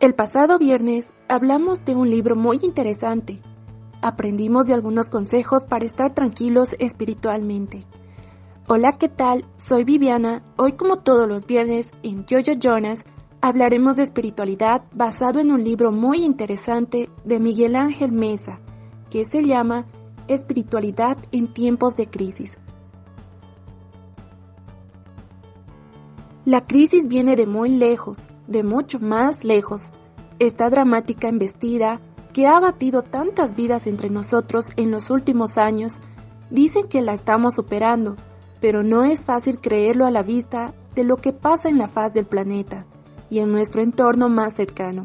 El pasado viernes hablamos de un libro muy interesante. Aprendimos de algunos consejos para estar tranquilos espiritualmente. Hola, ¿qué tal? Soy Viviana. Hoy como todos los viernes en Jojo Jonas hablaremos de espiritualidad basado en un libro muy interesante de Miguel Ángel Mesa, que se llama Espiritualidad en tiempos de crisis. La crisis viene de muy lejos, de mucho más lejos. Esta dramática embestida, que ha batido tantas vidas entre nosotros en los últimos años, dicen que la estamos superando, pero no es fácil creerlo a la vista de lo que pasa en la faz del planeta y en nuestro entorno más cercano.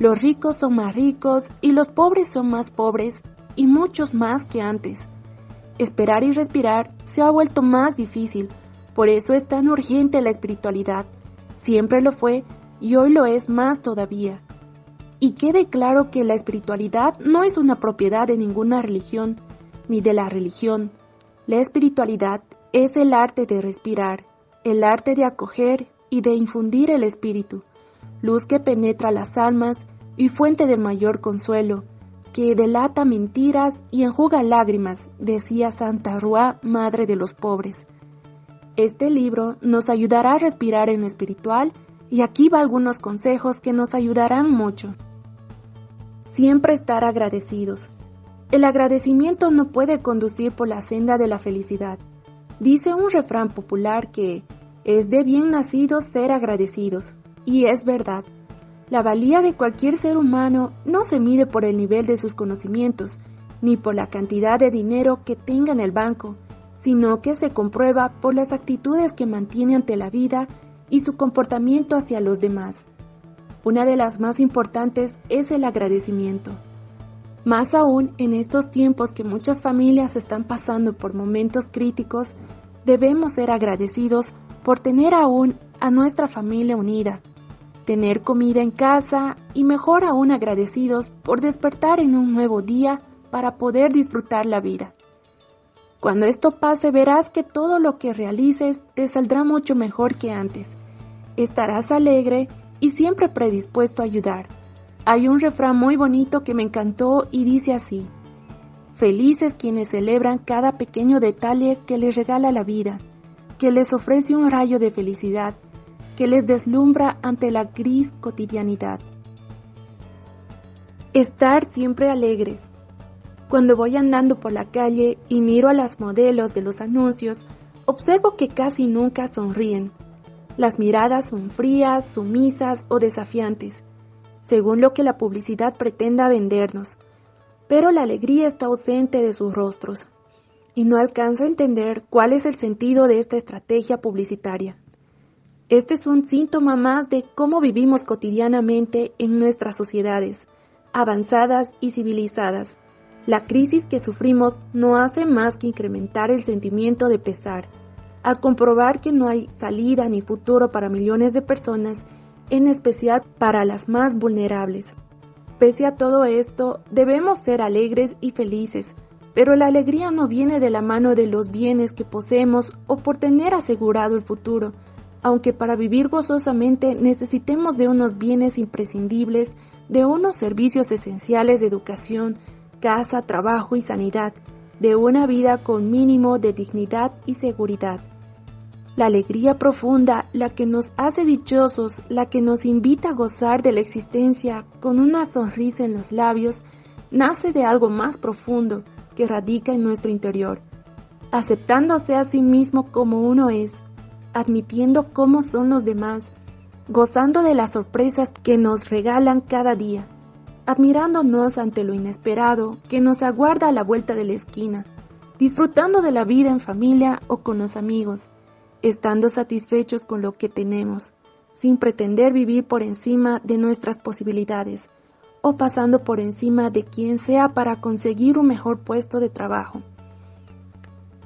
Los ricos son más ricos y los pobres son más pobres y muchos más que antes. Esperar y respirar se ha vuelto más difícil por eso es tan urgente la espiritualidad. Siempre lo fue y hoy lo es más todavía. Y quede claro que la espiritualidad no es una propiedad de ninguna religión, ni de la religión. La espiritualidad es el arte de respirar, el arte de acoger y de infundir el espíritu, luz que penetra las almas y fuente de mayor consuelo, que delata mentiras y enjuga lágrimas, decía Santa Rua, madre de los pobres. Este libro nos ayudará a respirar en lo espiritual y aquí va algunos consejos que nos ayudarán mucho. Siempre estar agradecidos. El agradecimiento no puede conducir por la senda de la felicidad. Dice un refrán popular que es de bien nacidos ser agradecidos, y es verdad. La valía de cualquier ser humano no se mide por el nivel de sus conocimientos, ni por la cantidad de dinero que tenga en el banco, sino que se comprueba por las actitudes que mantiene ante la vida y su comportamiento hacia los demás. Una de las más importantes es el agradecimiento. Más aún en estos tiempos que muchas familias están pasando por momentos críticos, debemos ser agradecidos por tener aún a nuestra familia unida, tener comida en casa y mejor aún agradecidos por despertar en un nuevo día para poder disfrutar la vida. Cuando esto pase verás que todo lo que realices te saldrá mucho mejor que antes. Estarás alegre y siempre predispuesto a ayudar. Hay un refrán muy bonito que me encantó y dice así. Felices quienes celebran cada pequeño detalle que les regala la vida, que les ofrece un rayo de felicidad, que les deslumbra ante la gris cotidianidad. Estar siempre alegres, cuando voy andando por la calle y miro a las modelos de los anuncios, observo que casi nunca sonríen. Las miradas son frías, sumisas o desafiantes, según lo que la publicidad pretenda vendernos. Pero la alegría está ausente de sus rostros, y no alcanzo a entender cuál es el sentido de esta estrategia publicitaria. Este es un síntoma más de cómo vivimos cotidianamente en nuestras sociedades, avanzadas y civilizadas la crisis que sufrimos no hace más que incrementar el sentimiento de pesar, al comprobar que no hay salida ni futuro para millones de personas, en especial para las más vulnerables. Pese a todo esto, debemos ser alegres y felices, pero la alegría no viene de la mano de los bienes que poseemos o por tener asegurado el futuro, aunque para vivir gozosamente necesitemos de unos bienes imprescindibles, de unos servicios esenciales de educación, casa, trabajo y sanidad, de una vida con mínimo de dignidad y seguridad. La alegría profunda, la que nos hace dichosos, la que nos invita a gozar de la existencia con una sonrisa en los labios, nace de algo más profundo que radica en nuestro interior, aceptándose a sí mismo como uno es, admitiendo cómo son los demás, gozando de las sorpresas que nos regalan cada día admirándonos ante lo inesperado que nos aguarda a la vuelta de la esquina, disfrutando de la vida en familia o con los amigos, estando satisfechos con lo que tenemos, sin pretender vivir por encima de nuestras posibilidades o pasando por encima de quien sea para conseguir un mejor puesto de trabajo,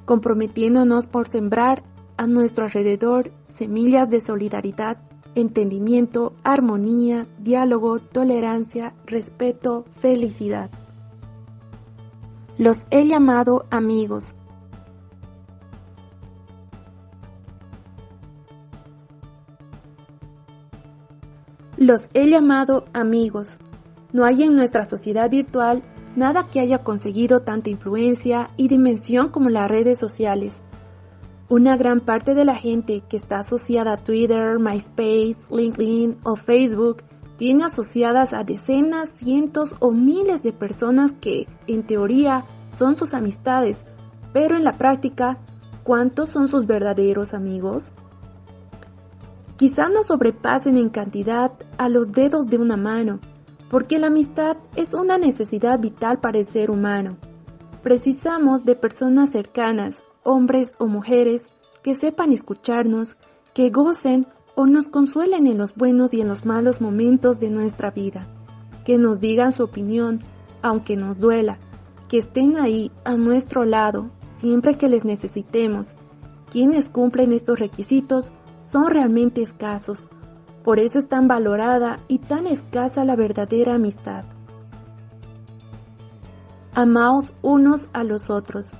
comprometiéndonos por sembrar a nuestro alrededor semillas de solidaridad entendimiento, armonía, diálogo, tolerancia, respeto, felicidad. Los he llamado amigos. Los he llamado amigos. No hay en nuestra sociedad virtual nada que haya conseguido tanta influencia y dimensión como las redes sociales. Una gran parte de la gente que está asociada a Twitter, MySpace, LinkedIn o Facebook tiene asociadas a decenas, cientos o miles de personas que, en teoría, son sus amistades, pero en la práctica, ¿cuántos son sus verdaderos amigos? Quizá no sobrepasen en cantidad a los dedos de una mano, porque la amistad es una necesidad vital para el ser humano. Precisamos de personas cercanas, hombres o mujeres, que sepan escucharnos, que gocen o nos consuelen en los buenos y en los malos momentos de nuestra vida, que nos digan su opinión, aunque nos duela, que estén ahí a nuestro lado siempre que les necesitemos. Quienes cumplen estos requisitos son realmente escasos, por eso es tan valorada y tan escasa la verdadera amistad. Amaos unos a los otros.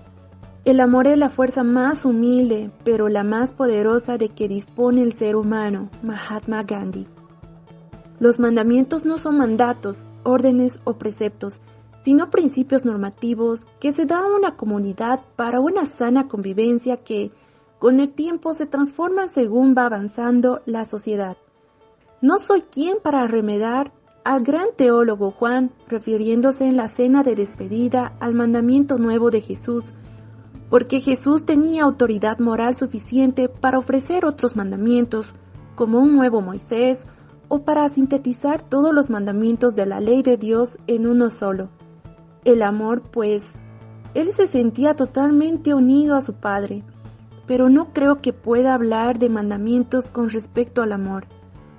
El amor es la fuerza más humilde, pero la más poderosa de que dispone el ser humano, Mahatma Gandhi. Los mandamientos no son mandatos, órdenes o preceptos, sino principios normativos que se dan a una comunidad para una sana convivencia que, con el tiempo, se transforman según va avanzando la sociedad. No soy quien para remedar al gran teólogo Juan, refiriéndose en la cena de despedida al mandamiento nuevo de Jesús, porque Jesús tenía autoridad moral suficiente para ofrecer otros mandamientos, como un nuevo Moisés, o para sintetizar todos los mandamientos de la ley de Dios en uno solo. El amor, pues, él se sentía totalmente unido a su Padre, pero no creo que pueda hablar de mandamientos con respecto al amor,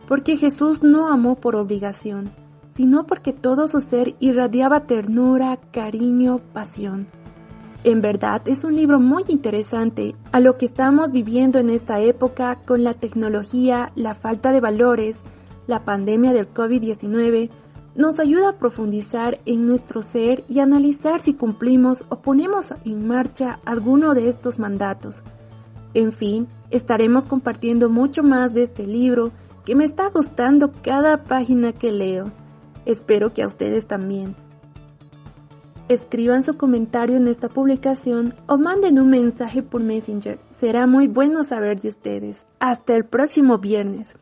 porque Jesús no amó por obligación, sino porque todo su ser irradiaba ternura, cariño, pasión. En verdad es un libro muy interesante a lo que estamos viviendo en esta época con la tecnología, la falta de valores, la pandemia del COVID-19, nos ayuda a profundizar en nuestro ser y analizar si cumplimos o ponemos en marcha alguno de estos mandatos. En fin, estaremos compartiendo mucho más de este libro que me está gustando cada página que leo. Espero que a ustedes también. Escriban su comentario en esta publicación o manden un mensaje por Messenger. Será muy bueno saber de ustedes. Hasta el próximo viernes.